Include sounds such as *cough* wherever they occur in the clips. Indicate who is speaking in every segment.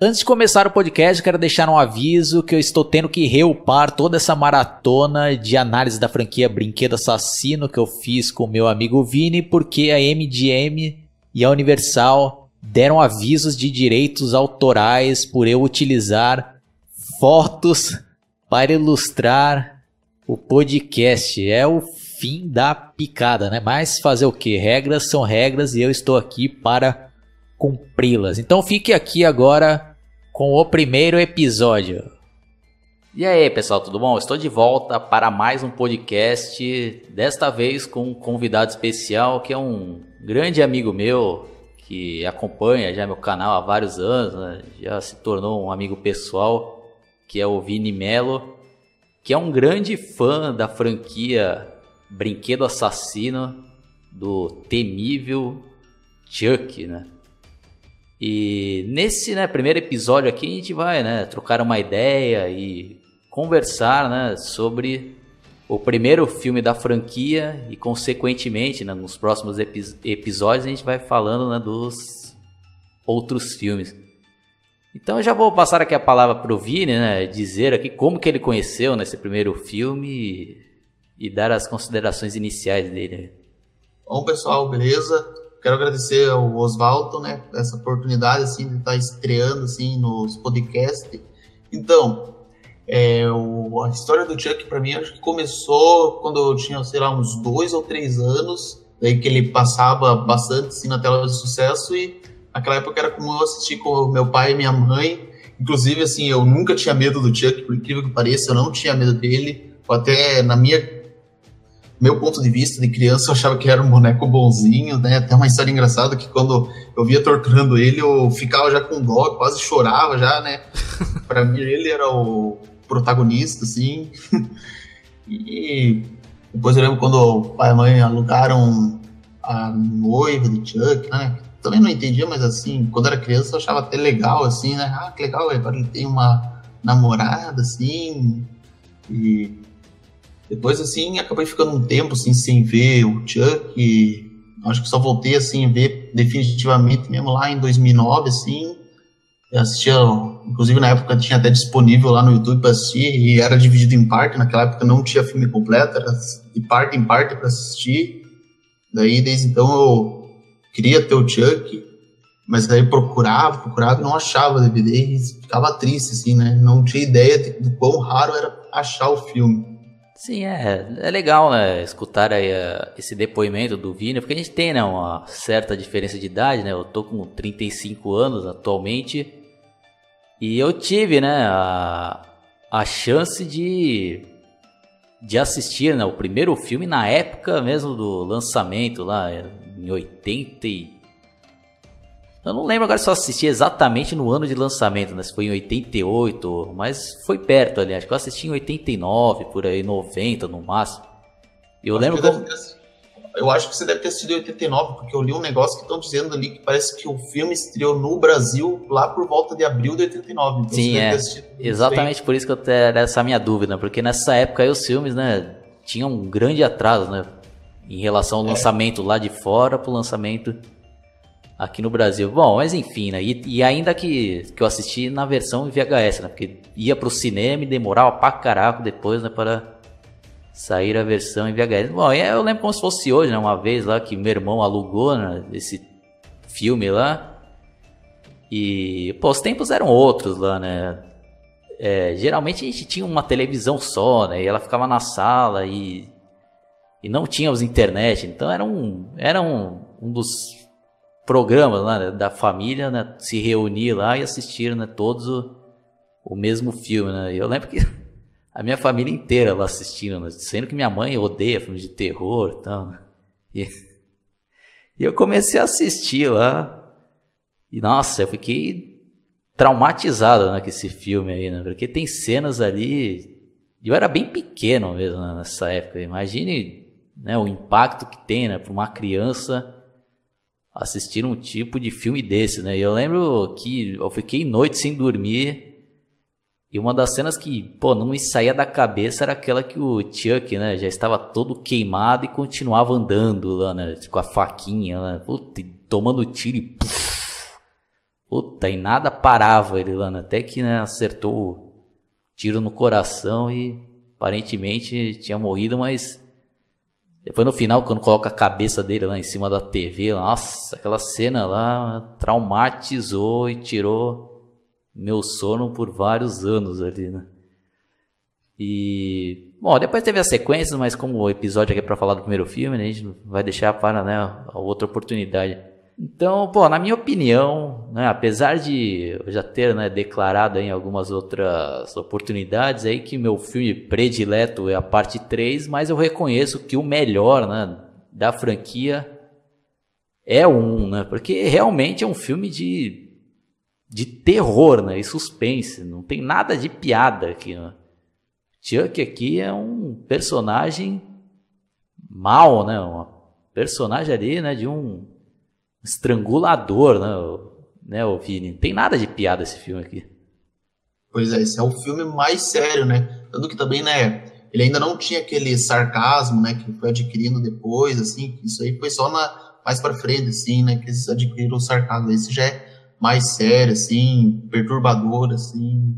Speaker 1: Antes de começar o podcast, quero deixar um aviso que eu estou tendo que reupar toda essa maratona de análise da franquia Brinquedo Assassino que eu fiz com meu amigo Vini, porque a MGM e a Universal deram avisos de direitos autorais por eu utilizar fotos para ilustrar o podcast. É o fim da picada, né? Mas fazer o que? Regras são regras e eu estou aqui para cumpri-las. Então fique aqui agora com o primeiro episódio. E aí, pessoal, tudo bom? Estou de volta para mais um podcast, desta vez com um convidado especial que é um grande amigo meu que acompanha já meu canal há vários anos, né? já se tornou um amigo pessoal, que é o Vini Melo, que é um grande fã da franquia Brinquedo Assassino do temível Chuck, né? E nesse né, primeiro episódio aqui a gente vai né, trocar uma ideia e conversar né, sobre o primeiro filme da franquia e consequentemente né, nos próximos epi episódios a gente vai falando né, dos outros filmes. Então eu já vou passar aqui a palavra para o Vini, né, dizer aqui como que ele conheceu nesse primeiro filme e, e dar as considerações iniciais dele.
Speaker 2: Bom pessoal, beleza? Quero agradecer ao Oswaldo, né, essa oportunidade assim de estar estreando assim nos podcasts. Então, é, o, a história do Chuck para mim acho que começou quando eu tinha, sei lá, uns dois ou três anos, daí que ele passava bastante assim na tela de sucesso e naquela época era como eu assistir com meu pai e minha mãe. Inclusive, assim, eu nunca tinha medo do Chuck, por incrível que pareça, eu não tinha medo dele. Até na minha meu ponto de vista de criança, eu achava que era um boneco bonzinho, né? Até uma história engraçada que quando eu via torturando ele, eu ficava já com dó, quase chorava já, né? *laughs* Para mim, ele era o protagonista, assim. *laughs* e depois eu lembro quando o pai e a mãe alugaram a noiva de Chuck, né? Também não entendia, mas assim, quando era criança eu achava até legal, assim, né? Ah, que legal, agora ele tem uma namorada, assim. E depois, assim, acabei ficando um tempo, assim, sem ver o Chuck. Acho que só voltei, assim, a ver definitivamente mesmo lá em 2009, assim. Assistia, inclusive na época tinha até disponível lá no YouTube para assistir e era dividido em parte. Naquela época não tinha filme completo, era de parte em parte para assistir. Daí, desde então, eu queria ter o Chuck, mas daí procurava, procurava e não achava DVD e ficava triste, assim, né? Não tinha ideia de, do quão raro era achar o filme.
Speaker 1: Sim, é, é legal, né, escutar aí uh, esse depoimento do Vini, porque a gente tem, né, uma certa diferença de idade, né, eu tô com 35 anos atualmente, e eu tive, né, a, a chance de, de assistir, né, o primeiro filme na época mesmo do lançamento, lá em 80 eu não lembro agora se eu assisti exatamente no ano de lançamento, né? Se foi em 88, mas foi perto ali. Acho que eu assisti em 89, por aí, 90 no máximo.
Speaker 2: Eu acho lembro como... Eu acho que você deve ter sido em 89, porque eu li um negócio que estão dizendo ali que parece que o filme estreou no Brasil lá por volta de abril de 89. Então
Speaker 1: Sim, é. Exatamente por isso que eu tenho essa minha dúvida, porque nessa época aí os filmes, né, tinham um grande atraso, né? Em relação ao é. lançamento lá de fora pro lançamento aqui no Brasil. Bom, mas enfim, né? E, e, ainda que, que eu assisti na versão VHS, né? Porque ia pro cinema e demorava pra caraco depois, né? Para sair a versão em VHS. Bom, eu lembro como se fosse hoje, né? Uma vez lá que meu irmão alugou, né? Esse filme lá. E, pô, os tempos eram outros lá, né? É, geralmente a gente tinha uma televisão só, né? E ela ficava na sala e, e não tínhamos internet. Então era um, era um, um dos programas lá, né, da família, né, se reunir lá e assistir né, todos o, o mesmo filme. Né? Eu lembro que *laughs* a minha família inteira lá assistindo, né, sendo que minha mãe odeia filmes de terror então, e, e eu comecei a assistir lá. E nossa, eu fiquei traumatizado né, com esse filme aí, né? Porque tem cenas ali. Eu era bem pequeno mesmo né, nessa época. Imagine né, o impacto que tem né, para uma criança assistir um tipo de filme desse, né? Eu lembro que eu fiquei noite sem dormir. E uma das cenas que, pô, não me saía da cabeça era aquela que o Chuck, né, já estava todo queimado e continuava andando lá, né, com a faquinha, né, puta, tomando tiro e puff, Puta, e nada parava ele lá, né? até que né, acertou tiro no coração e aparentemente tinha morrido, mas depois no final, quando coloca a cabeça dele lá em cima da TV, nossa, aquela cena lá traumatizou e tirou meu sono por vários anos ali, né? E, bom, depois teve as sequências, mas como o episódio aqui é para falar do primeiro filme, né, a gente vai deixar para né, a outra oportunidade. Então, pô, na minha opinião, né, apesar de eu já ter né, declarado em algumas outras oportunidades aí que meu filme predileto é a parte 3, mas eu reconheço que o melhor né, da franquia é o 1, né, porque realmente é um filme de, de terror né, e suspense, não tem nada de piada aqui. Né. Chuck aqui é um personagem mal, né, um personagem ali né, de um estrangulador, né, né, o Vini? Não tem nada de piada esse filme aqui.
Speaker 2: Pois é, esse é o filme mais sério, né? Tanto que também, né, ele ainda não tinha aquele sarcasmo, né, que foi adquirindo depois, assim, isso aí foi só na, mais para frente, assim, né, que eles adquiriram o sarcasmo. Esse já é mais sério, assim, perturbador, assim,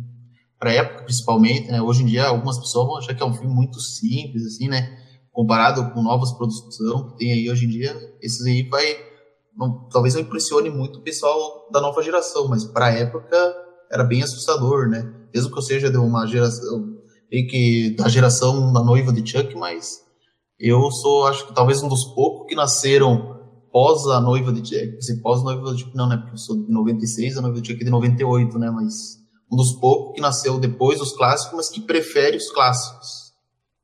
Speaker 2: para época principalmente, né? Hoje em dia algumas pessoas vão achar que é um filme muito simples, assim, né? Comparado com novas produções que tem aí hoje em dia, esses aí vai não, talvez não impressione muito o pessoal da nova geração, mas para a época era bem assustador, né? Mesmo que eu seja de uma geração que da geração da noiva de Chuck, mas eu sou, acho que talvez um dos poucos que nasceram pós a noiva de Chuck, pós a noiva de Chuck, não, né? Porque eu sou de 96, a noiva de Chuck é de 98, né? Mas um dos poucos que nasceu depois dos clássicos, mas que prefere os clássicos.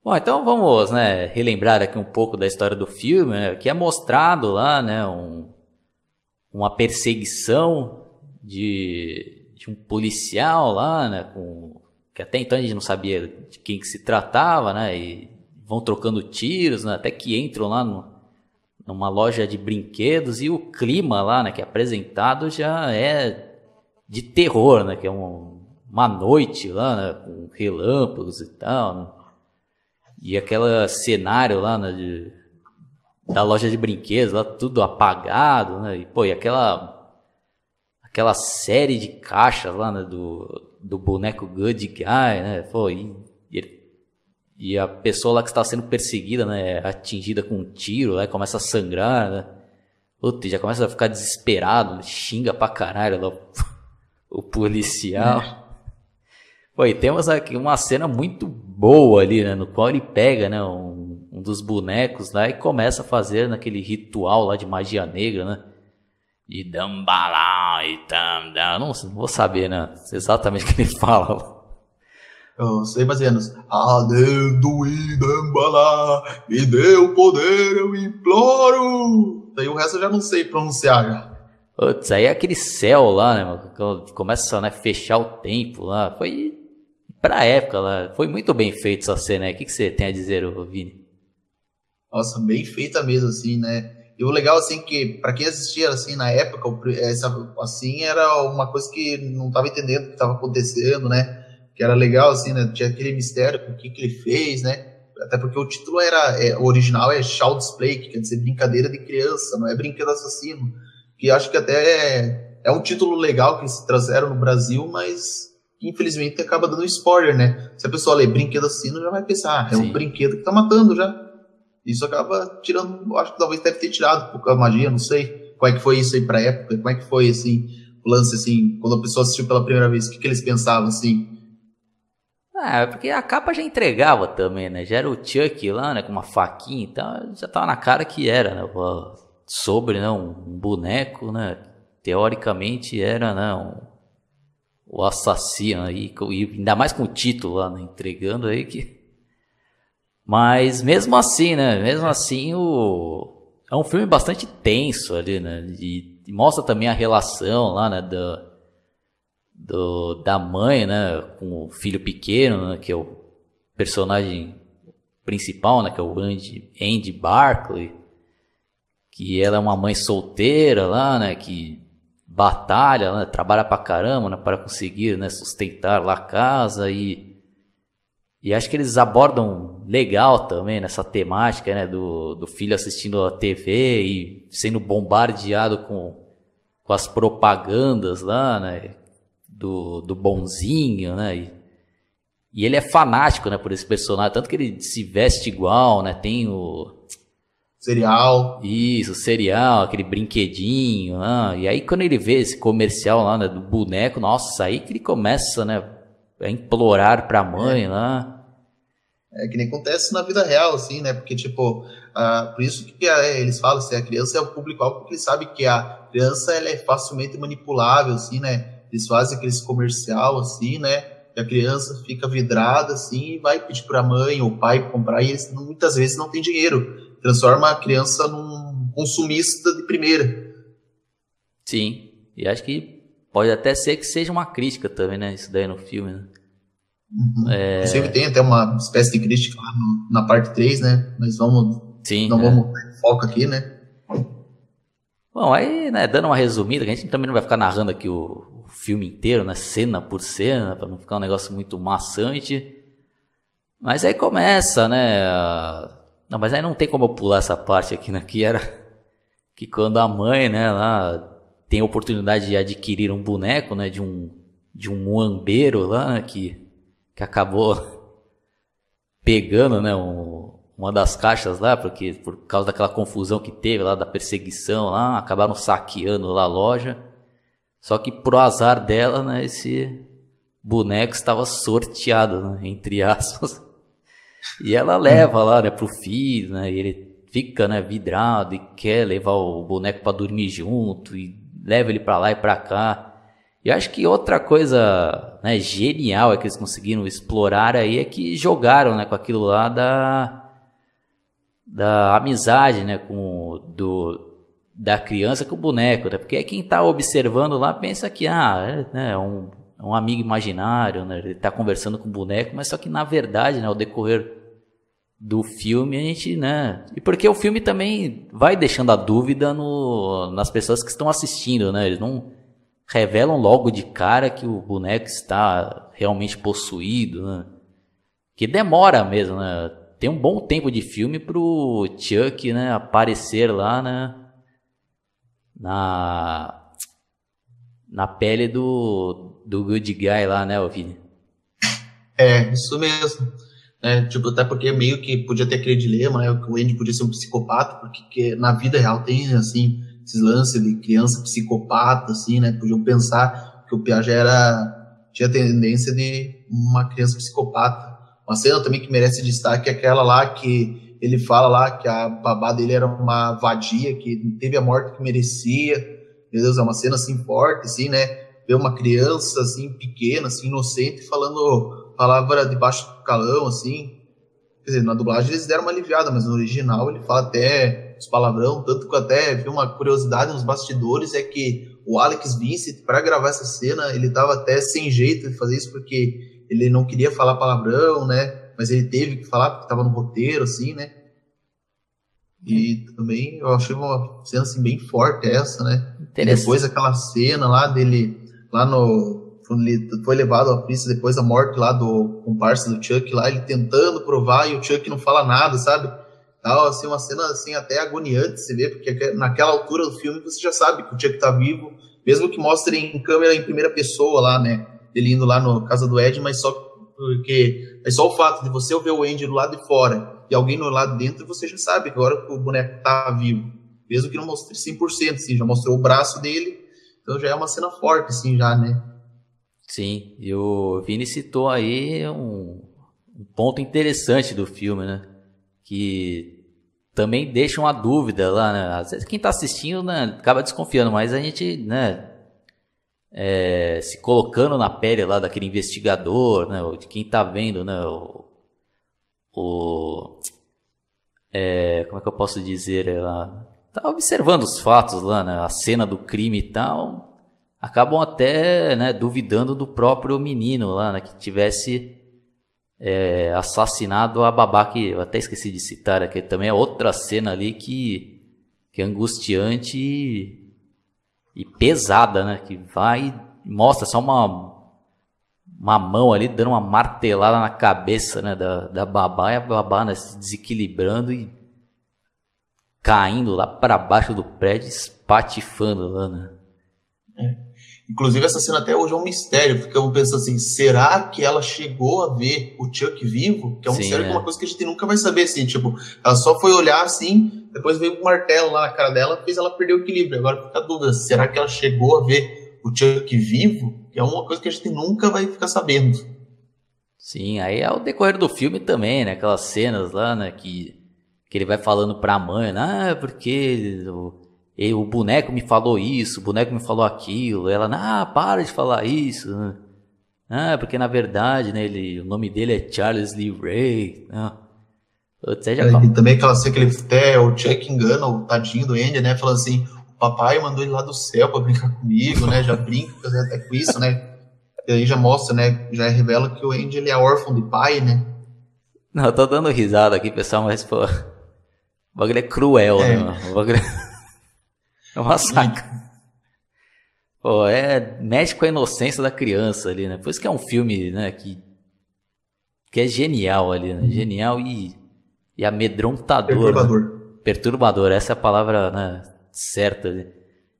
Speaker 1: Bom, então vamos né, relembrar aqui um pouco da história do filme, né, que é mostrado lá, né, um, uma perseguição de, de um policial lá, né, com, que até então a gente não sabia de quem que se tratava, né, e vão trocando tiros, né, até que entram lá no, numa loja de brinquedos e o clima lá, né, que é apresentado já é de terror, né, que é um, uma noite lá, né, com relâmpagos e tal, né, e aquele cenário lá, né, de, da loja de brinquedos, lá tudo apagado, né? E, pô, e aquela aquela série de caixas lá, né, do, do boneco Good Guy, né? Pô, e, e a pessoa lá que está sendo perseguida, né, é atingida com um tiro, né, começa a sangrar, né? Puta, já começa a ficar desesperado, xinga pra caralho lá, *laughs* o policial. É. Pô, e temos aqui uma cena muito boa ali, né, no qual ele pega, né, um dos bonecos lá e começa a fazer naquele ritual lá de magia negra, né? De Dambala e tam, não, não vou saber, né? Exatamente o que ele *laughs* fala.
Speaker 2: Eu sei mais ou menos. Adendo e Dambala, me dê o poder, eu imploro. Daí o resto eu já não sei pronunciar já.
Speaker 1: Putz, aí é aquele céu lá, né, mano? Começa a né, fechar o tempo lá. Foi pra época lá. Foi muito bem feito essa cena aí. O que, que você tem a dizer, Vini?
Speaker 2: Nossa, bem feita mesmo, assim, né? E o legal, assim, que para quem assistia, assim, na época, essa, assim, era uma coisa que não tava entendendo o que estava acontecendo, né? Que era legal, assim, né? Tinha aquele mistério, o que que ele fez, né? Até porque o título era, é, o original é Child's Play, que quer dizer brincadeira de criança, não é brinquedo assassino. Que acho que até é, é um título legal que se trouxeram no Brasil, mas infelizmente acaba dando spoiler, né? Se a pessoa lê brinquedo assassino, já vai pensar, ah, é Sim. um brinquedo que tá matando já. Isso acaba tirando, acho que talvez deve ter tirado um pouco a magia, não sei como é que foi isso aí pra época, como é que foi, assim, o lance, assim, quando a pessoa assistiu pela primeira vez, o que, que eles pensavam, assim?
Speaker 1: Ah, porque a capa já entregava também, né? Já era o Chuck lá, né? Com uma faquinha e tal. Já tava na cara que era, né? Sobre, né? Um boneco, né? Teoricamente era, né? Um, o assassino aí. E ainda mais com o título lá, né? Entregando aí que mas mesmo assim, né? Mesmo assim, o... é um filme bastante tenso ali, né? E, mostra também a relação lá, né? Do, do, da mãe, né? Com o filho pequeno, né? Que é o personagem principal, né? Que é o Andy, Andy Barkley. Que ela é uma mãe solteira lá, né? Que batalha, né? trabalha pra caramba, né? Para conseguir, né? Sustentar lá a casa e e acho que eles abordam legal também nessa temática, né, do, do filho assistindo a TV e sendo bombardeado com, com as propagandas lá, né? Do, do bonzinho, né? E, e ele é fanático, né, por esse personagem, tanto que ele se veste igual, né? Tem o
Speaker 2: Cereal.
Speaker 1: Isso, cereal, aquele brinquedinho. Né? E aí, quando ele vê esse comercial lá né, do boneco, nossa, aí que ele começa né, a implorar pra mãe é. lá.
Speaker 2: É que nem acontece na vida real, assim, né? Porque, tipo, uh, por isso que eles falam assim, a criança é o público-alvo, porque eles sabem que a criança ela é facilmente manipulável, assim, né? Eles fazem aquele comercial, assim, né? E a criança fica vidrada, assim, e vai pedir pra mãe ou pai comprar, e eles muitas vezes não tem dinheiro transforma a criança num consumista de primeira.
Speaker 1: Sim, e acho que pode até ser que seja uma crítica também, né? Isso daí no filme, né?
Speaker 2: Uhum. É... Inclusive tem até uma espécie de crítica lá no, na parte 3, né? Mas vamos.
Speaker 1: Sim,
Speaker 2: não é. vamos foco aqui, né?
Speaker 1: Bom, aí, né, dando uma resumida, a gente também não vai ficar narrando aqui o, o filme inteiro, né, cena por cena, para não ficar um negócio muito maçante. Mas aí começa, né, não, mas aí não tem como eu pular essa parte aqui, né? Que era que quando a mãe, né, lá tem a oportunidade de adquirir um boneco, né, de um de um muambeiro lá, né, que que acabou *laughs* pegando, né, um, uma das caixas lá, porque por causa daquela confusão que teve lá da perseguição lá, acabaram saqueando lá a loja. Só que pro azar dela, né, esse boneco estava sorteado, né, entre *laughs* aspas. E ela leva lá, né, pro filho, né, e ele fica, né, vidrado e quer levar o boneco para dormir junto e leva ele para lá e para cá. E acho que outra coisa, né, genial é que eles conseguiram explorar aí é que jogaram, né, com aquilo lá da da amizade, né, com do da criança com o boneco, né? Porque quem tá observando lá pensa que ah, é, né, um é um amigo imaginário, né? Ele tá conversando com o boneco, mas só que na verdade, né, ao decorrer do filme, a gente, né? E porque o filme também vai deixando a dúvida no, nas pessoas que estão assistindo, né? Eles não revelam logo de cara que o boneco está realmente possuído, né? Que demora mesmo, né? Tem um bom tempo de filme pro Chuck, né, aparecer lá, né? Na na pele do, do good guy lá, né, Vini?
Speaker 2: É, isso mesmo. É, tipo, até porque meio que podia ter aquele dilema, né, que o Andy podia ser um psicopata, porque na vida real tem, assim, esses lances de criança psicopata, assim, né, podiam pensar que o Piaget era, tinha tendência de uma criança psicopata. Uma cena também que merece destaque é aquela lá que ele fala lá que a babá dele era uma vadia, que teve a morte que merecia, meu Deus, é uma cena assim forte, assim, né? Ver uma criança assim pequena, assim inocente, falando palavra debaixo do calão, assim. Quer dizer, na dublagem eles deram uma aliviada, mas no original ele fala até os palavrão, tanto que eu até vi uma curiosidade nos bastidores é que o Alex Vincent para gravar essa cena ele tava até sem jeito de fazer isso porque ele não queria falar palavrão, né? Mas ele teve que falar porque estava no roteiro, assim, né? E também eu achei uma cena assim, bem forte essa, né? E depois aquela cena lá dele, lá no. Foi levado à pista depois da morte lá do comparsa do Chuck lá, ele tentando provar e o Chuck não fala nada, sabe? Tal, assim, uma cena assim até agoniante se vê, porque naquela altura do filme você já sabe que o Chuck tá vivo, mesmo que mostre em câmera em primeira pessoa lá, né? Ele indo lá na casa do Ed, mas só porque é só o fato de você ver o Andy do lado de fora e alguém no lado dentro, você já sabe que agora o boneco tá vivo. Mesmo que não mostre 100%, assim, já mostrou o braço dele, então já é uma cena forte, assim, já, né?
Speaker 1: Sim, e o Vini citou aí um, um ponto interessante do filme, né? Que também deixa uma dúvida lá, né? Às vezes quem tá assistindo, né, acaba desconfiando, mas a gente, né, é, se colocando na pele lá daquele investigador, né, de quem tá vendo, né, o, o é, como é que eu posso dizer, ela tá observando os fatos lá, né, a cena do crime e tal, acabam até, né, duvidando do próprio menino lá, né, que tivesse é, assassinado a babá que eu até esqueci de citar aqui também é outra cena ali que que é angustiante e, e pesada, né, que vai mostra só uma uma mão ali dando uma martelada na cabeça né, da, da babá e a babá né, se desequilibrando e caindo lá para baixo do prédio, espatifando lá, né?
Speaker 2: É. Inclusive, essa cena até hoje é um mistério, porque eu penso assim, será que ela chegou a ver o Chuck vivo? Que é um Sim, mistério, é. que é uma coisa que a gente nunca vai saber, assim, tipo, ela só foi olhar assim, depois veio o um martelo lá na cara dela, fez ela perder o equilíbrio. Agora fica a dúvida, será que ela chegou a ver o Chuck vivo? Que é uma coisa que a gente nunca vai ficar sabendo.
Speaker 1: Sim, aí é o decorrer do filme também, né? Aquelas cenas lá, né, que, que ele vai falando pra mãe, né? ah, porque e o boneco me falou isso, o boneco me falou aquilo. Ela, ah, para de falar isso. Ah, porque na verdade, né, ele, o nome dele é Charles Lee Ray. Ah.
Speaker 2: já é, e também aquela cena que ele até o Chuck engana o tadinho do Andy, né? Falando assim, o papai mandou ele lá do céu para brincar comigo, né? Já brinca até com isso, né? E aí já mostra, né? Já revela que o Andy ele é órfão de pai, né?
Speaker 1: Não, eu tô dando risada aqui, pessoal, mas pô. O bagulho é cruel, é. né? O bagulho... É uma saca. Pô, é, mexe com a inocência da criança ali, né? Por isso que é um filme, né, que, que é genial ali, né? Genial e, e amedrontador. Né? Perturbador. Né? Perturbador, essa é a palavra né, certa. Ali.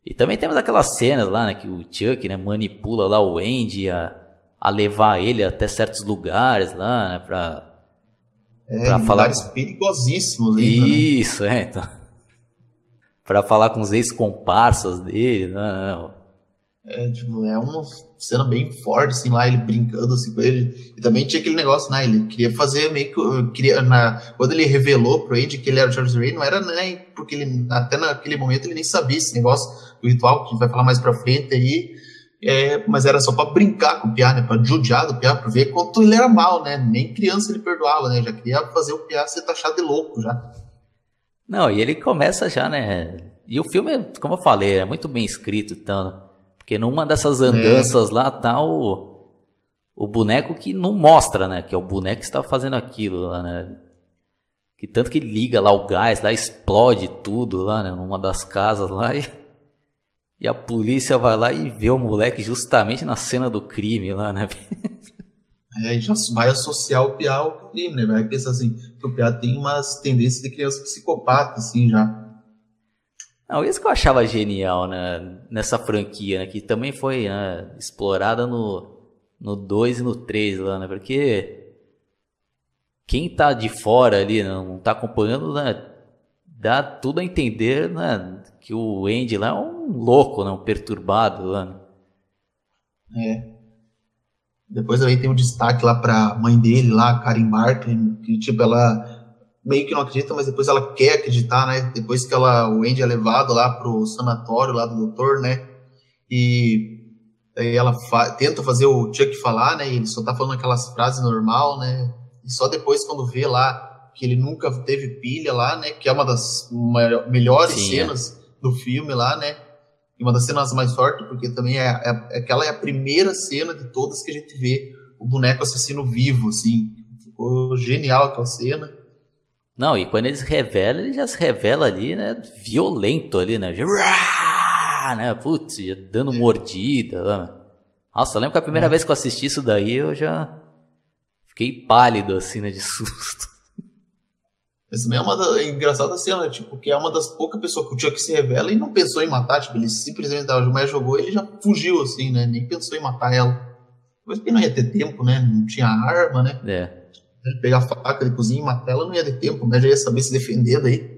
Speaker 1: E também temos aquelas cenas lá, né, que o Chuck, né, manipula lá o Andy a, a levar ele até certos lugares lá, né, pra...
Speaker 2: É, pra falar... perigosíssimos.
Speaker 1: Ainda, né? Isso, né? é, então para falar com os ex-comparsas dele, não, né? não.
Speaker 2: É, tipo, é uma cena bem forte, assim, lá, ele brincando, assim, com ele. E também tinha aquele negócio, né, ele queria fazer meio que, queria, na, quando ele revelou pro Andy que ele era o Charles Ray, não era nem, porque ele, até naquele momento ele nem sabia esse negócio, o ritual, que a gente vai falar mais pra frente aí, é, mas era só pra brincar com o Piá, né, pra judiar do Piá, pra ver quanto ele era mal, né, nem criança ele perdoava, né, já queria fazer o Piá ser taxado de louco, já.
Speaker 1: Não, e ele começa já, né? E o filme, como eu falei, é muito bem escrito, então, porque numa dessas andanças é. lá tá o, o boneco que não mostra, né? Que é o boneco que está fazendo aquilo lá, né? Que tanto que liga lá o gás, lá explode tudo lá, né? Numa das casas lá e, e a polícia vai lá e vê o moleque justamente na cena do crime lá, né? *laughs*
Speaker 2: É, já vai associar o Piá ao crime, né? Vai pensar assim, que o Piá tem umas tendências de criança psicopata, assim, já.
Speaker 1: Não, isso que eu achava genial né, nessa franquia, né, que também foi né, explorada no, no 2 e no 3 lá, né? Porque quem tá de fora ali, né, não tá acompanhando, né, dá tudo a entender né, que o Andy lá é um louco, né, um perturbado lá. Né?
Speaker 2: É. Depois também tem um destaque lá pra mãe dele, lá, Karen Barkley, que tipo, ela meio que não acredita, mas depois ela quer acreditar, né? Depois que ela, o Andy é levado lá pro sanatório lá do doutor, né? E aí ela fa tenta fazer o Chuck falar, né? E ele só tá falando aquelas frases normal, né? E só depois quando vê lá que ele nunca teve pilha lá, né? Que é uma das melhores Sim, é. cenas é. do filme lá, né? E uma das cenas mais fortes, porque também é, é, aquela é a primeira cena de todas que a gente vê o boneco assassino vivo, assim. Ficou genial aquela cena.
Speaker 1: Não, e quando eles revelam, ele já se revela ali, né? Violento ali, né? né? Putz, dando mordida. Né? Nossa, eu lembro que a primeira é. vez que eu assisti isso daí, eu já fiquei pálido, assim, né? De *laughs* susto.
Speaker 2: Essa é uma da, é engraçada cena, tipo, que é uma das poucas pessoas que o Chuck se revela e não pensou em matar, tipo, ele simplesmente a mulher jogou e ele já fugiu, assim, né? Nem pensou em matar ela. Mas porque não ia ter tempo, né? Não tinha arma, né?
Speaker 1: É.
Speaker 2: Ele pegar a faca de cozinha e matar ela não ia ter tempo, né? Já ia saber se defender daí.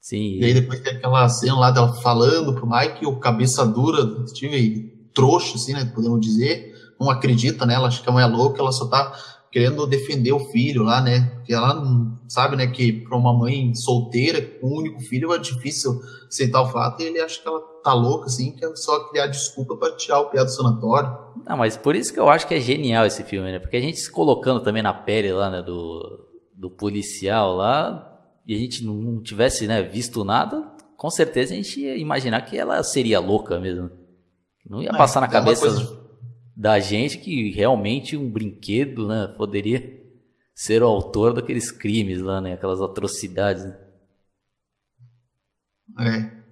Speaker 1: Sim.
Speaker 2: E aí depois tem aquela cena lá dela falando pro Mike, o cabeça dura do Steve, trouxa, assim, né? Podemos dizer. Não acredita nela, acha que a mulher é louca, ela só tá querendo defender o filho lá, né? Porque ela sabe, né, que para uma mãe solteira, com um único filho, é difícil aceitar o fato e ele acha que ela tá louca, assim, que é só criar desculpa para tirar o pé do sanatório.
Speaker 1: Não, mas por isso que eu acho que é genial esse filme, né? Porque a gente se colocando também na pele lá, né, do, do policial lá, e a gente não tivesse, né, visto nada, com certeza a gente ia imaginar que ela seria louca mesmo. Não ia passar na é cabeça da gente que realmente um brinquedo, né, poderia ser o autor daqueles crimes lá, né, aquelas atrocidades. Né?
Speaker 2: É.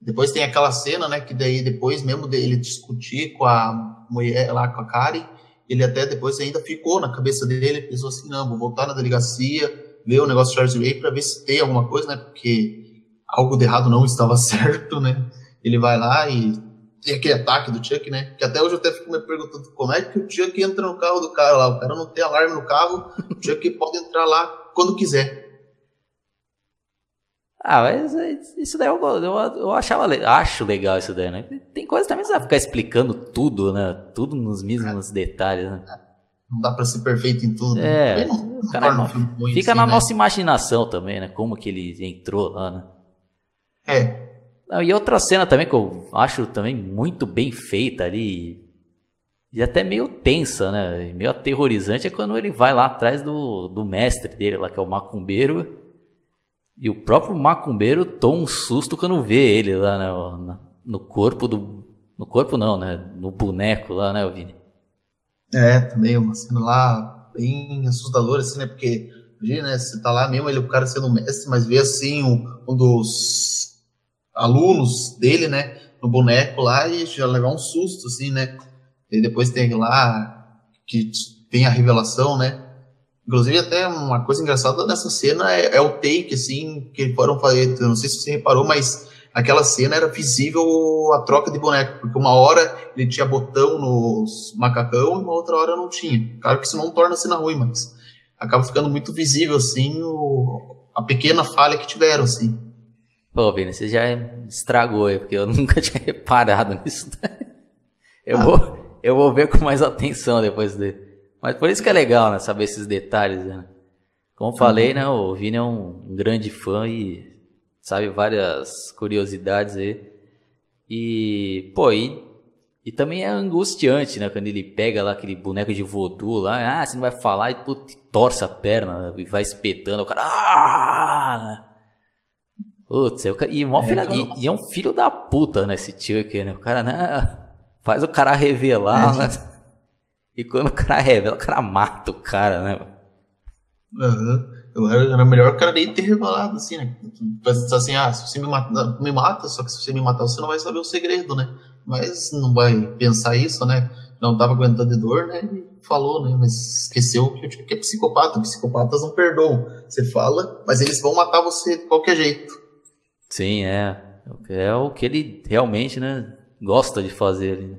Speaker 2: Depois tem aquela cena, né, que daí depois mesmo dele discutir com a mulher lá, com a Karen, ele até depois ainda ficou na cabeça dele, pensou assim, não, vou voltar na delegacia, ver o negócio de Charles Ray para ver se tem alguma coisa, né, porque algo de errado não estava *laughs* certo, né, ele vai lá e tem aquele ataque do Chuck, né? Que até hoje eu até fico me perguntando como é que o Chuck entra no carro do cara lá. O cara não tem alarme no carro, o Chuck *laughs* pode entrar lá quando quiser.
Speaker 1: Ah, mas isso daí eu, eu, eu achava, acho legal isso daí, né? Tem coisa também que você vai ficar explicando tudo, né? Tudo nos mesmos é. detalhes, né?
Speaker 2: Não dá pra ser perfeito em tudo.
Speaker 1: Né? É, não, não cara, não, fica assim, na né? nossa imaginação também, né? Como que ele entrou lá, né?
Speaker 2: É.
Speaker 1: E outra cena também que eu acho também muito bem feita ali, e até meio tensa, né? Meio aterrorizante é quando ele vai lá atrás do, do mestre dele, lá que é o macumbeiro, e o próprio macumbeiro toma um susto quando vê ele lá né, no corpo do. No corpo não, né? No boneco lá, né, Vini?
Speaker 2: É, também uma cena lá bem assustadora, assim, né? Porque, imagina, né? Você tá lá mesmo, ele, o cara sendo mestre, mas vê assim um, um dos alunos dele, né? No boneco lá e já levar um susto, assim, né? E depois tem lá que tem a revelação, né? Inclusive, até uma coisa engraçada dessa cena é, é, o take, assim, que foram fazer. Não sei se você reparou, mas aquela cena era visível a troca de boneco, porque uma hora ele tinha botão nos macacão e uma outra hora não tinha. Claro que isso não torna a cena ruim, mas acaba ficando muito visível, assim, o, a pequena falha que tiveram, assim.
Speaker 1: Pô, Vini, você já estragou aí, porque eu *laughs* nunca tinha reparado nisso. Eu, ah. vou, eu vou ver com mais atenção depois dele. Mas por isso que é legal, né? Saber esses detalhes, né? Como falei, né? O Vini é um, grande fã e sabe várias curiosidades aí. E, pô, e, e também é angustiante, né? Quando ele pega lá aquele boneco de voodoo lá, ah, você não vai falar e putz, torce a perna e vai espetando, o cara. Ah! Putz, é e, mó é, filha, e, e, é um filho da puta, né? Esse tio aqui, né? O cara, né? Faz o cara revelar, é, né? E quando o cara revela, o cara mata o cara, né?
Speaker 2: Uhum. Era melhor o cara nem ter revelado, assim, né? Pensar assim, ah, se você me mata, me mata, só que se você me matar, você não vai saber o segredo, né? Mas não vai pensar isso, né? Não tava aguentando de dor, né? E falou, né? Mas esqueceu que, que é psicopata. Psicopatas não perdoam. Você fala, mas eles vão matar você de qualquer jeito.
Speaker 1: Sim, é. É o que ele realmente, né? Gosta de fazer. Né?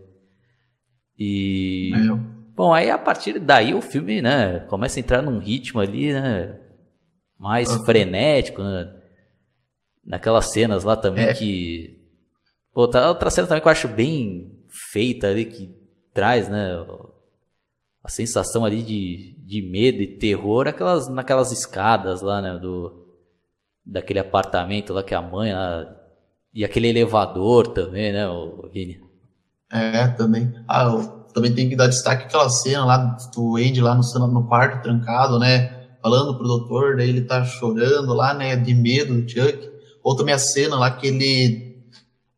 Speaker 1: E. É. Bom, aí a partir daí o filme, né, começa a entrar num ritmo ali, né, mais frenético, né? Naquelas cenas lá também é. que. Pô, tá outra cena também que eu acho bem feita ali, que traz, né, a sensação ali de, de medo e terror aquelas, naquelas escadas lá, né, do, daquele apartamento lá que a mãe lá, e aquele elevador também, né, Vini?
Speaker 2: É, também. Ah, o também tem que dar destaque aquela cena lá do Andy lá no, no quarto trancado, né? Falando pro doutor, daí ele tá chorando lá, né? De medo do Chuck. Ou também a cena lá que ele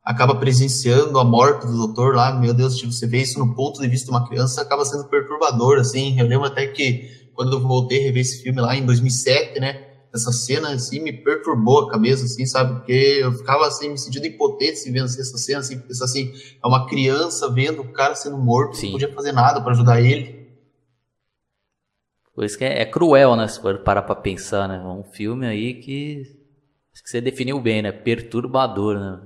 Speaker 2: acaba presenciando a morte do doutor lá. Meu Deus, tipo, você vê isso no ponto de vista de uma criança, acaba sendo perturbador, assim. Eu lembro até que quando eu voltei a rever esse filme lá em 2007, né? Essa cena assim me perturbou a cabeça, assim, sabe? Porque eu ficava assim, me sentindo impotente vendo essa cena, assim, pensar assim, é uma criança vendo o cara sendo morto, Sim. não podia fazer nada para ajudar ele.
Speaker 1: Por isso que é, é, cruel, né? Se for parar pra pensar, né? Um filme aí que. Acho que você definiu bem, né? Perturbador, né?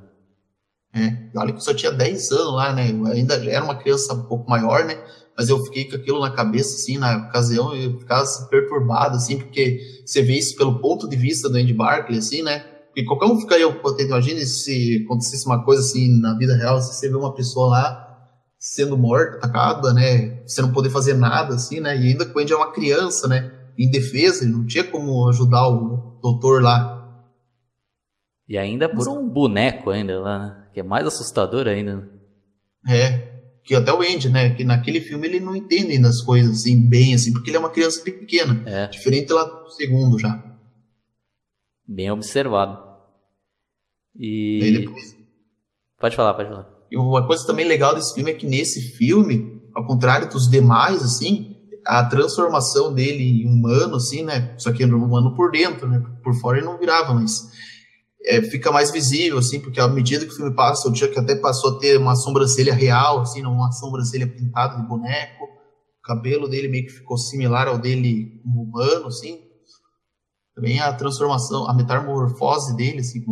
Speaker 2: É, olha que eu só tinha 10 anos lá, né? Eu ainda era uma criança um pouco maior, né? Mas eu fiquei com aquilo na cabeça, assim, na ocasião, eu ficava assim, perturbado, assim, porque você vê isso pelo ponto de vista do Andy Barkley, assim, né? Porque qualquer um ficaria, imagine se acontecesse uma coisa assim na vida real, se você vê uma pessoa lá sendo morta, atacada, né? Você não poder fazer nada, assim, né? E ainda que o Andy é uma criança, né? Em defesa, ele não tinha como ajudar o doutor lá.
Speaker 1: E ainda por um boneco ainda lá, né? Que é mais assustador ainda. Né?
Speaker 2: É, que até o Andy, né, que naquele filme ele não entende ainda as coisas assim, bem assim, porque ele é uma criança pequena, é. diferente lá do segundo já.
Speaker 1: Bem observado. E... Depois... Pode falar, pode falar.
Speaker 2: E uma coisa também legal desse filme é que nesse filme, ao contrário dos demais, assim, a transformação dele em humano, assim, né, só que humano por dentro, né, por fora ele não virava, mas é, fica mais visível, assim, porque à medida que o filme passa, o Chuck até passou a ter uma sobrancelha real, assim, não uma sobrancelha pintada de boneco, o cabelo dele meio que ficou similar ao dele humano, assim. Também a transformação, a metamorfose dele, assim,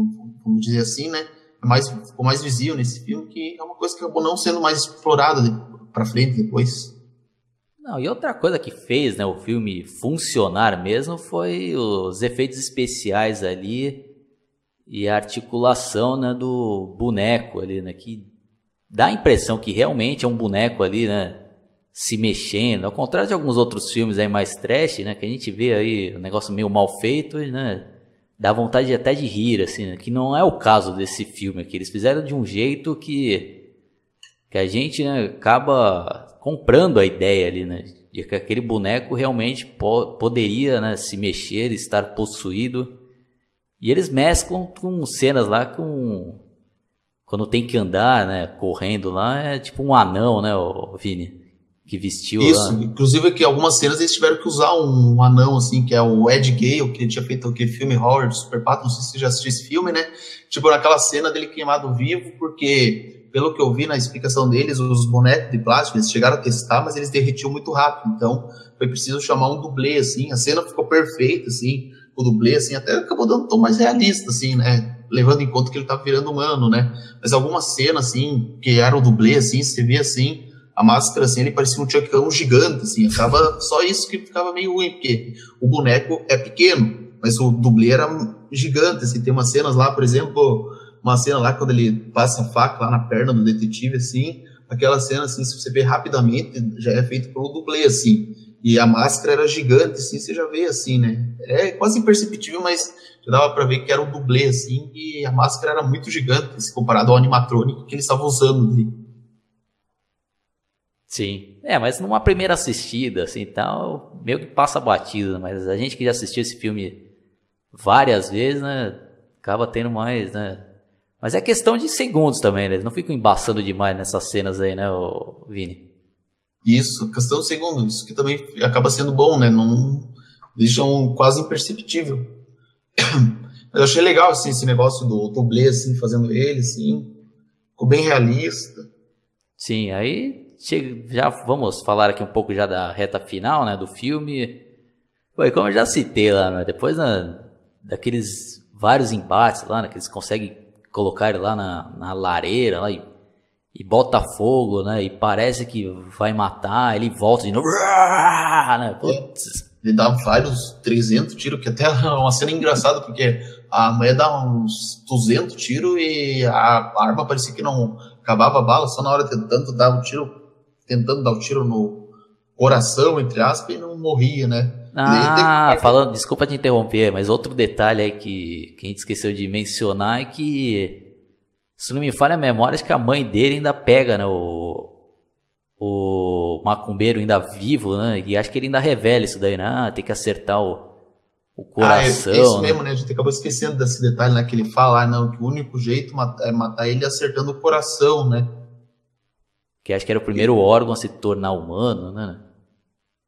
Speaker 2: vamos dizer assim, né? mais, ficou mais visível nesse filme, que é uma coisa que acabou não sendo mais explorada para frente depois.
Speaker 1: Não, e outra coisa que fez né, o filme funcionar mesmo foi os efeitos especiais ali e a articulação né, do boneco ali, né, que dá a impressão que realmente é um boneco ali, né, se mexendo, ao contrário de alguns outros filmes aí mais trash, né, que a gente vê aí um negócio meio mal feito, né, dá vontade até de rir, assim, né, que não é o caso desse filme aqui. Eles fizeram de um jeito que que a gente né, acaba comprando a ideia ali, né? De que aquele boneco realmente po poderia né, se mexer, estar possuído. E eles mesclam com cenas lá com. Quando tem que andar, né? Correndo lá, é tipo um anão, né, o Vini? Que vestiu.
Speaker 2: Isso, lá. inclusive que algumas cenas eles tiveram que usar um, anão, assim, que é o Ed Gale, que ele tinha feito aquele filme horror do Super Pato, não sei se você já assistiu esse filme, né? Tipo, naquela cena dele queimado vivo, porque pelo que eu vi na explicação deles, os bonecos de plástico, eles chegaram a testar, mas eles derretiam muito rápido. Então, foi preciso chamar um dublê, assim. A cena ficou perfeita, assim. O dublê, assim, até acabou dando um tom mais realista, assim, né? Levando em conta que ele estava virando humano, né? Mas algumas cenas, assim, que era o dublê, assim, você vê, assim, a máscara, assim, ele parecia um tchacão gigante, assim. Acaba só isso que ficava meio ruim, porque o boneco é pequeno, mas o dublê era gigante, assim. Tem umas cenas lá, por exemplo uma cena lá quando ele passa a faca lá na perna do detetive, assim, aquela cena, assim, se você ver rapidamente, já é feito pelo dublê, assim, e a máscara era gigante, assim, você já vê, assim, né, é quase imperceptível, mas já dava para ver que era um dublê, assim, e a máscara era muito gigante, se comparado ao animatrônico que ele estava usando ali.
Speaker 1: Sim, é, mas numa primeira assistida, assim, tal, meio que passa batido, mas a gente que já assistiu esse filme várias vezes, né, acaba tendo mais, né, mas é questão de segundos também, né? Eles não ficam embaçando demais nessas cenas aí, né, Vini?
Speaker 2: Isso, questão de segundos, que também acaba sendo bom, né? Não deixam quase imperceptível. *clears throat* Eu achei legal, assim, esse negócio do dublê, assim, fazendo ele, assim. Ficou bem realista.
Speaker 1: Sim, aí já vamos falar aqui um pouco já da reta final, né, do filme. Foi como eu já citei lá, né, depois né, daqueles vários embates lá, né, que eles conseguem colocar ele lá na, na lareira lá e, e bota fogo, né? E parece que vai matar, ele volta de novo. *laughs* Né?
Speaker 2: Ele dá vários 300 tiros, que até é *laughs* uma cena engraçada, porque a mulher dá uns 200 tiros e a arma parecia que não acabava a bala, só na hora tentando dar um tiro, tentando dar o um tiro no coração, entre aspas, e não morria, né?
Speaker 1: Ah, falando, desculpa te interromper, mas outro detalhe aí que, que a gente esqueceu de mencionar é que, se não me falha a memória, acho que a mãe dele ainda pega, né, o, o macumbeiro ainda vivo, né, e acho que ele ainda revela isso daí, né, ah, tem que acertar o, o coração. Ah, é, é
Speaker 2: isso né? mesmo, né, a gente acabou esquecendo desse detalhe, né, que ele fala, ah, não, que o único jeito é matar ele acertando o coração, né.
Speaker 1: Que acho que era o primeiro órgão a se tornar humano, né.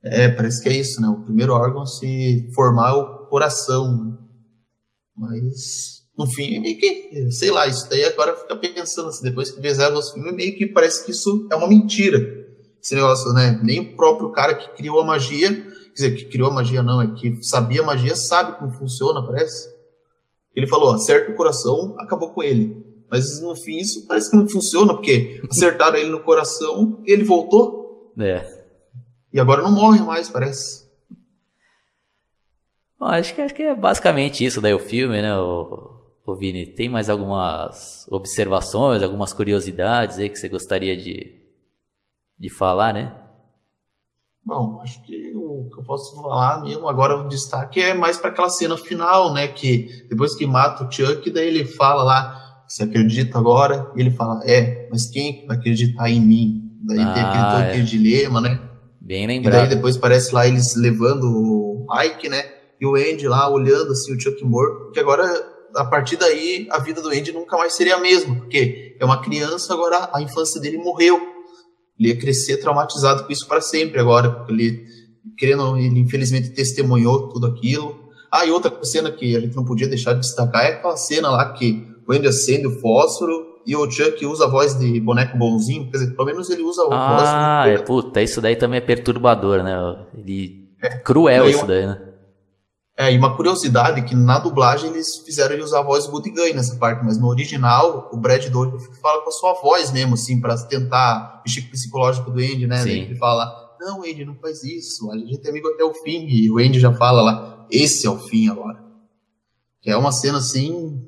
Speaker 2: É, parece que é isso, né? O primeiro órgão a se formar é o coração. Mas, no fim, é meio que, sei lá, isso daí agora fica pensando assim, depois que fizeram os filmes, meio que parece que isso é uma mentira. Esse negócio, né? Nem o próprio cara que criou a magia, quer dizer, que criou a magia não, é que sabia a magia, sabe como funciona, parece. Ele falou, acerta o coração, acabou com ele. Mas no fim isso parece que não funciona, porque acertaram ele no coração, ele voltou.
Speaker 1: É.
Speaker 2: E agora não morre mais, parece.
Speaker 1: Bom, acho, que, acho que é basicamente isso daí o filme, né, o, o Vini? Tem mais algumas observações, algumas curiosidades aí que você gostaria de, de falar, né?
Speaker 2: Bom, acho que o que eu posso falar mesmo agora, o destaque é mais para aquela cena final, né? Que depois que mata o Chuck, daí ele fala lá, você acredita agora? E ele fala, é, mas quem vai acreditar em mim? Daí ah, tem aquele, ah, é. aquele dilema, né?
Speaker 1: Bem lembrado.
Speaker 2: E daí depois parece lá eles levando o Ike, né? E o Andy lá olhando assim o Chuck Moore, que agora a partir daí a vida do Andy nunca mais seria a mesma, porque é uma criança, agora a infância dele morreu. Ele ia crescer traumatizado com isso para sempre agora, porque ele querendo, ele infelizmente testemunhou tudo aquilo. Ah, e outra cena que a gente não podia deixar de destacar é aquela cena lá que o Andy acende o fósforo e o Chuck usa a voz de boneco bonzinho, quer dizer, pelo menos ele usa a
Speaker 1: ah, voz. Ah, é, puta, isso daí também é perturbador, né? Ele. É. Cruel isso daí, né?
Speaker 2: É, e uma curiosidade que na dublagem eles fizeram ele usar a voz do Guy nessa parte, mas no original o Brad Dourif fala com a sua voz mesmo, assim, para tentar mexer com o psicológico do Andy, né? Ele fala, não, Andy, não faz isso, a gente é amigo até o fim, e o Andy já fala lá, esse é o fim agora. Que é uma cena assim.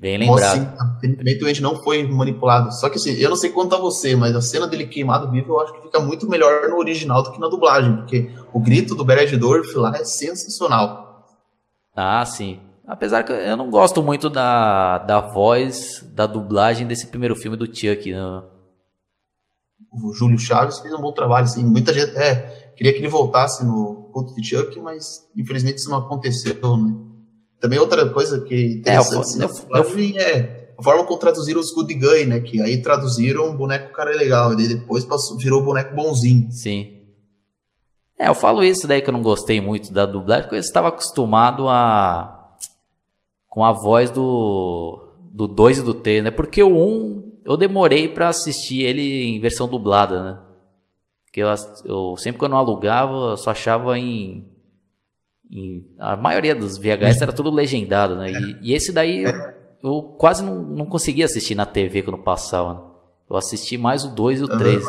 Speaker 1: Bem lembrado.
Speaker 2: Aparentemente o Andy não foi manipulado. Só que assim, eu não sei quanto a você, mas a cena dele queimado vivo eu acho que fica muito melhor no original do que na dublagem, porque o grito do Brad Dorf lá é sensacional.
Speaker 1: Ah, sim. Apesar que eu não gosto muito da, da voz, da dublagem desse primeiro filme do Chuck. Né?
Speaker 2: O Júlio Chaves fez um bom trabalho, assim. Muita gente é, queria que ele voltasse no culto de Chuck, mas infelizmente isso não aconteceu, né? Também outra coisa que interessante é, eu, eu, eu, é a forma como traduziram os Good Guy, né? Que aí traduziram o boneco cara é legal, e depois passou, virou o boneco bonzinho.
Speaker 1: Sim. É, eu falo isso daí que eu não gostei muito da dublagem, porque eu estava acostumado a com a voz do do 2 e do 3, né? Porque o 1 um, eu demorei para assistir ele em versão dublada, né? Porque eu, eu sempre que eu não alugava, eu só achava em a maioria dos VHS era tudo legendado, né? E, e esse daí eu, eu quase não, não conseguia assistir na TV quando passava. Né? Eu assisti mais o 2 e o 3.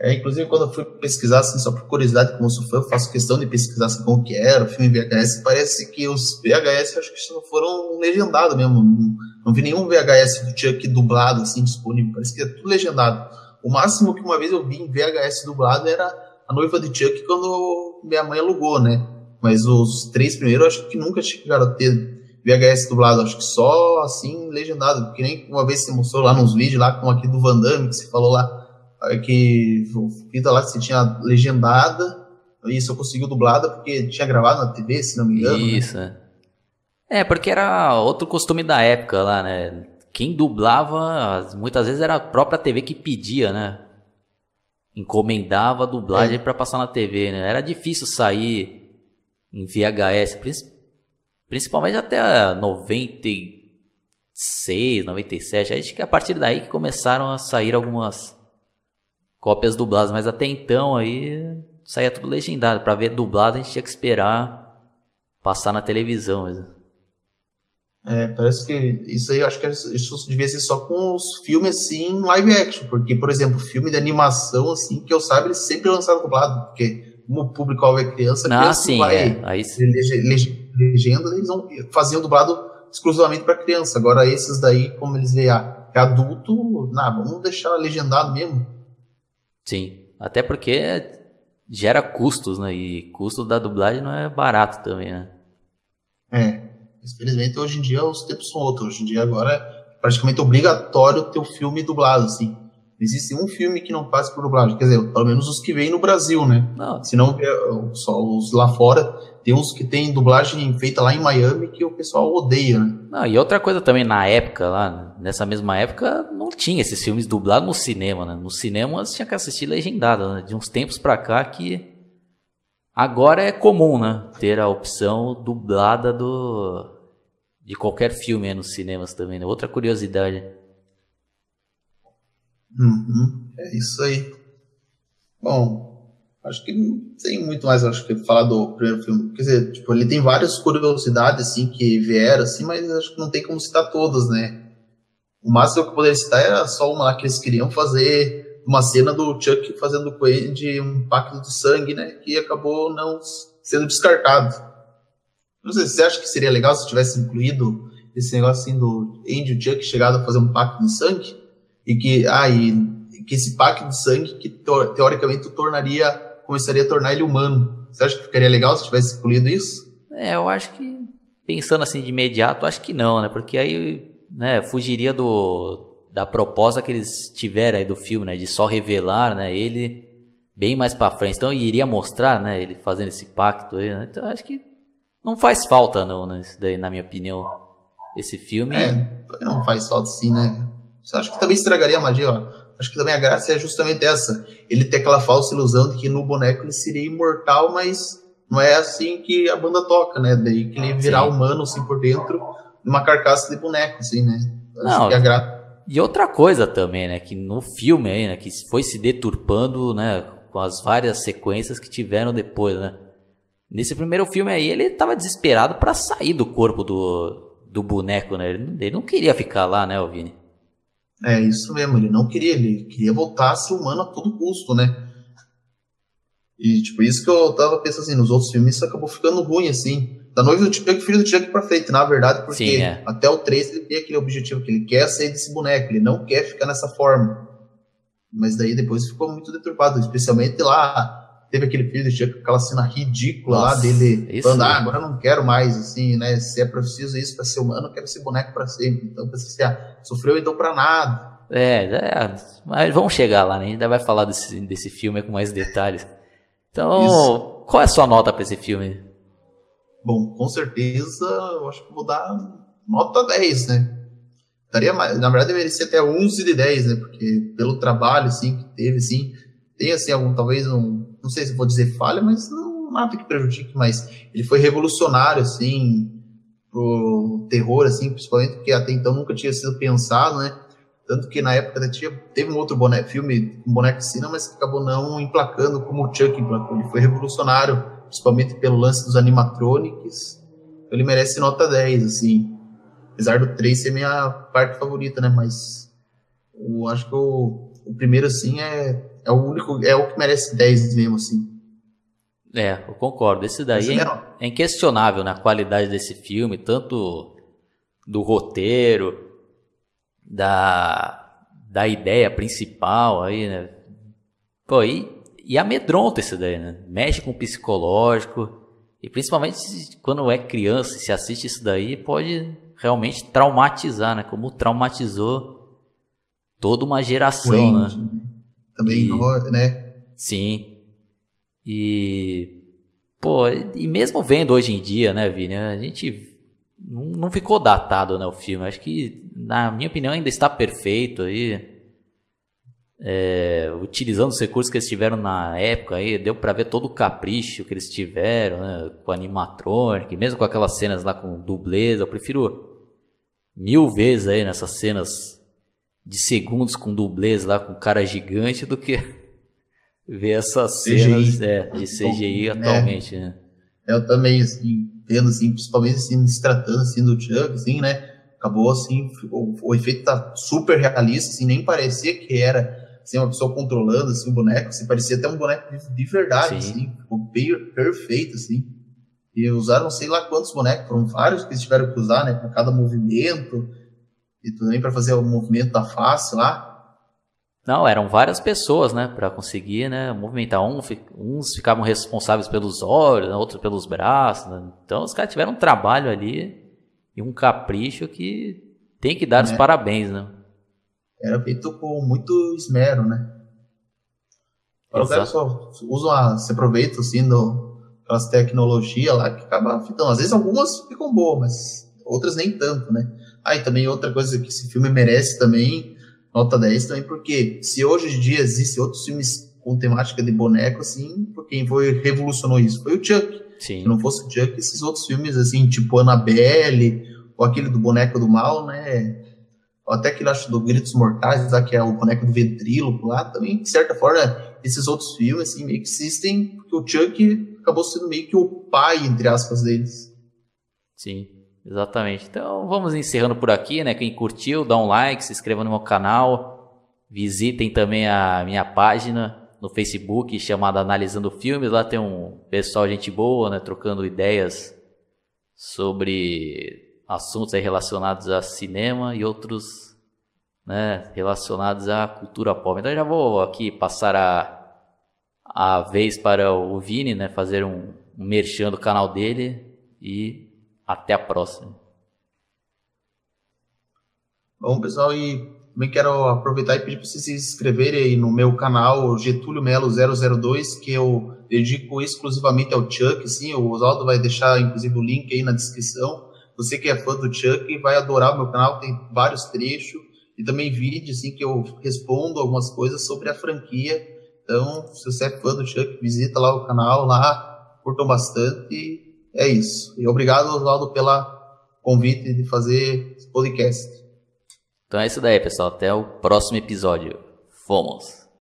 Speaker 2: É, inclusive, quando eu fui pesquisar, assim, só por curiosidade, como sou fã, eu faço questão de pesquisar assim, como que era o filme VHS. Parece que os VHS, acho que só foram legendados mesmo. Não, não vi nenhum VHS do Chuck dublado, assim, disponível. Parece que é tudo legendado. O máximo que uma vez eu vi em VHS dublado era a noiva de Chuck quando minha mãe alugou, né? Mas os três primeiros acho que nunca chegaram a ter VHS dublado, acho que só assim legendado, porque nem uma vez você mostrou lá nos vídeos lá com aqui do Van Damme, que você falou lá que fita lá que você tinha legendada e só conseguiu dublada porque tinha gravado na TV, se não me engano.
Speaker 1: Né? Isso. Né? É, porque era outro costume da época lá, né? Quem dublava, muitas vezes era a própria TV que pedia, né? Encomendava a dublagem é. para passar na TV, né? Era difícil sair em VHS, principalmente até 96, 97. Acho que é a partir daí que começaram a sair algumas cópias dubladas, mas até então aí saía tudo legendado. Para ver dublado a gente tinha que esperar passar na televisão mesmo.
Speaker 2: É, parece que isso aí, eu acho que isso devia ser só com os filmes assim, live action, porque, por exemplo, filme de animação, assim, que eu saiba, eles sempre lançaram dublado, porque como público-alvo é criança,
Speaker 1: ah,
Speaker 2: criança
Speaker 1: sim,
Speaker 2: vai
Speaker 1: é. Aí...
Speaker 2: legenda, eles vão fazer dublado exclusivamente para criança. Agora esses daí, como eles veem, ah, é adulto, não, vamos deixar legendado mesmo.
Speaker 1: Sim, até porque gera custos, né? E custo da dublagem não é barato também, né?
Speaker 2: É, infelizmente hoje em dia os tempos são outros. Hoje em dia agora é praticamente obrigatório ter o filme dublado, assim existe um filme que não passa por dublagem, quer dizer, pelo menos os que vêm no Brasil, né? Não. Se não, é, só os lá fora, tem uns que tem dublagem feita lá em Miami que o pessoal odeia, né?
Speaker 1: Não, e outra coisa também, na época, lá, nessa mesma época, não tinha esses filmes dublados no cinema, né? No cinema você tinha que assistir legendado, né? De uns tempos pra cá que agora é comum, né? Ter a opção dublada do de qualquer filme nos cinemas também, né? Outra curiosidade.
Speaker 2: Uhum, é isso aí. Bom, acho que não tem muito mais acho que falar do primeiro filme. Quer dizer, tipo, ele tem várias curiosidades assim que vieram, assim, mas acho que não tem como citar todas, né? O máximo que eu poderia citar era só uma lá que eles queriam fazer uma cena do Chuck fazendo com ele de um pacto de sangue, né? Que acabou não sendo descartado. Não sei, você acha que seria legal se tivesse incluído esse negócio assim do Andy e o Chuck chegado a fazer um pacto de sangue? E que, ah, e, que esse pacto de sangue que teoricamente tornaria, começaria a tornar ele humano. Você acha que ficaria legal se tivesse incluído isso?
Speaker 1: É, eu acho que, pensando assim de imediato, acho que não, né? Porque aí, né, fugiria do, da proposta que eles tiveram aí do filme, né? De só revelar, né, ele bem mais para frente. Então iria mostrar, né, ele fazendo esse pacto aí, né? Então acho que não faz falta não, né, isso daí, na minha opinião, esse filme.
Speaker 2: É, não faz falta sim, né? Acho que também estragaria a magia, ó. Acho que também a graça é justamente essa. Ele ter aquela falsa ilusão de que no boneco ele seria imortal, mas não é assim que a banda toca, né? Daí que ele virar Sim. humano, assim, por dentro, numa carcaça de boneco, assim, né?
Speaker 1: Acho não, que a gra... E outra coisa também, né? Que no filme aí, né? Que foi se deturpando, né? Com as várias sequências que tiveram depois, né? Nesse primeiro filme aí, ele tava desesperado para sair do corpo do, do boneco, né? Ele, ele, não queria ficar lá, né, Vini?
Speaker 2: É, isso mesmo, ele não queria, ele queria voltar a ser humano a todo custo, né? E, tipo, isso que eu tava pensando assim, nos outros filmes, isso acabou ficando ruim, assim. Da noiva do Chuck, filho do Chuck pra frente, na verdade, porque Sim, é. até o 3 ele tem aquele objetivo que ele quer sair desse boneco, ele não quer ficar nessa forma. Mas daí depois ficou muito deturpado, especialmente lá teve aquele filho aquela cena ridícula Nossa, lá dele falando, ah, agora eu não quero mais, assim, né? Se é preciso isso para ser humano, eu quero ser boneco para sempre. Então, pra ser, ah, sofreu então para nada.
Speaker 1: É, é, mas vamos chegar lá, né? Ainda vai falar desse, desse filme com mais detalhes. Então, isso. qual é a sua nota para esse filme?
Speaker 2: Bom, com certeza, eu acho que vou dar nota 10, né? Daria mais, na verdade, deveria ser até 11 de 10, né? Porque pelo trabalho, assim, que teve, assim, tem, assim, algum, talvez um, não sei se vou dizer falha, mas não nada que prejudique, mas ele foi revolucionário, assim, pro terror, assim, principalmente porque até então nunca tinha sido pensado, né? Tanto que na época tinha, teve um outro boneco, filme com boneco de cena, mas que acabou não emplacando como o Chuck emplacou. Ele foi revolucionário, principalmente pelo lance dos animatronics. Ele merece nota 10, assim. Apesar do 3 ser minha parte favorita, né? Mas eu acho que o, o primeiro, assim, é é o único, é o que merece 10 mesmo, assim.
Speaker 1: É, eu concordo. Esse daí é, é, inquestionável na qualidade desse filme, tanto do roteiro, da, da ideia principal aí, né? Pô, e, e amedronta esse daí, né? Mexe com o psicológico. E principalmente quando é criança e se assiste isso daí, pode realmente traumatizar, né? Como traumatizou toda uma geração, né?
Speaker 2: Também, e, né?
Speaker 1: Sim. E. Pô, e mesmo vendo hoje em dia, né, Vini? A gente não ficou datado, né, o filme. Acho que, na minha opinião, ainda está perfeito aí. É, utilizando os recursos que eles tiveram na época aí, deu para ver todo o capricho que eles tiveram, né, com animatronic, mesmo com aquelas cenas lá com dublês, eu prefiro mil vezes aí nessas cenas de segundos com dublês lá com cara gigante do que *laughs* ver essas cenas é, de CGI então, atualmente, né?
Speaker 2: Eu também, assim, vendo, assim, principalmente, assim, se tratando, assim, do Chuck, assim, né? Acabou, assim, o, o, efeito tá super realista, assim, nem parecia que era, assim, uma pessoa controlando, assim, o boneco, assim, parecia até um boneco de, de verdade, Sim. assim, ficou bem perfeito, assim. E usaram, sei lá quantos bonecos, foram vários que eles tiveram que usar, né, para cada movimento, e também para fazer o movimento da face lá.
Speaker 1: Não, eram várias pessoas, né, para conseguir, né, movimentar. Um, uns ficavam responsáveis pelos olhos, outros pelos braços. Né? Então os caras tiveram um trabalho ali e um capricho que tem que dar é. os parabéns, né?
Speaker 2: Era feito com muito esmero, né? Agora o só usa uma, se aproveita assim do, das tecnologias lá que acaba fitando. Às vezes algumas ficam boas, mas outras nem tanto, né? Ah, e também outra coisa que esse filme merece também, nota 10 também, porque se hoje em dia existem outros filmes com temática de boneco, assim, quem foi revolucionou isso foi o Chuck. Sim. Se não fosse o Chuck, esses outros filmes, assim, tipo Annabelle, ou aquele do boneco do mal, né? Ou até aquele, acho, do Gritos Mortais, lá, que é o boneco do ventríloco lá, também, de certa forma, esses outros filmes, assim, meio que existem, porque o Chuck acabou sendo meio que o pai, entre aspas, deles.
Speaker 1: Sim. Exatamente. Então vamos encerrando por aqui, né? Quem curtiu, dá um like, se inscreva no meu canal, visitem também a minha página no Facebook chamada Analisando Filmes. Lá tem um pessoal gente boa, né? Trocando ideias sobre assuntos relacionados a cinema e outros, né? Relacionados à cultura pop. Então já vou aqui passar a, a vez para o Vini, né? Fazer um, um merchan do canal dele e até a próxima.
Speaker 2: Bom, pessoal, e também quero aproveitar e pedir para vocês se inscreverem aí no meu canal Getúlio Melo 002, que eu dedico exclusivamente ao Chuck, sim, o Oswaldo vai deixar inclusive o link aí na descrição. Você que é fã do Chuck vai adorar o meu canal, tem vários trechos e também vídeos assim que eu respondo algumas coisas sobre a franquia. Então, se você é fã do Chuck, visita lá o canal lá, curtam bastante é isso. E obrigado, Oswaldo, pela convite de fazer esse podcast.
Speaker 1: Então é isso daí, pessoal. Até o próximo episódio. Fomos!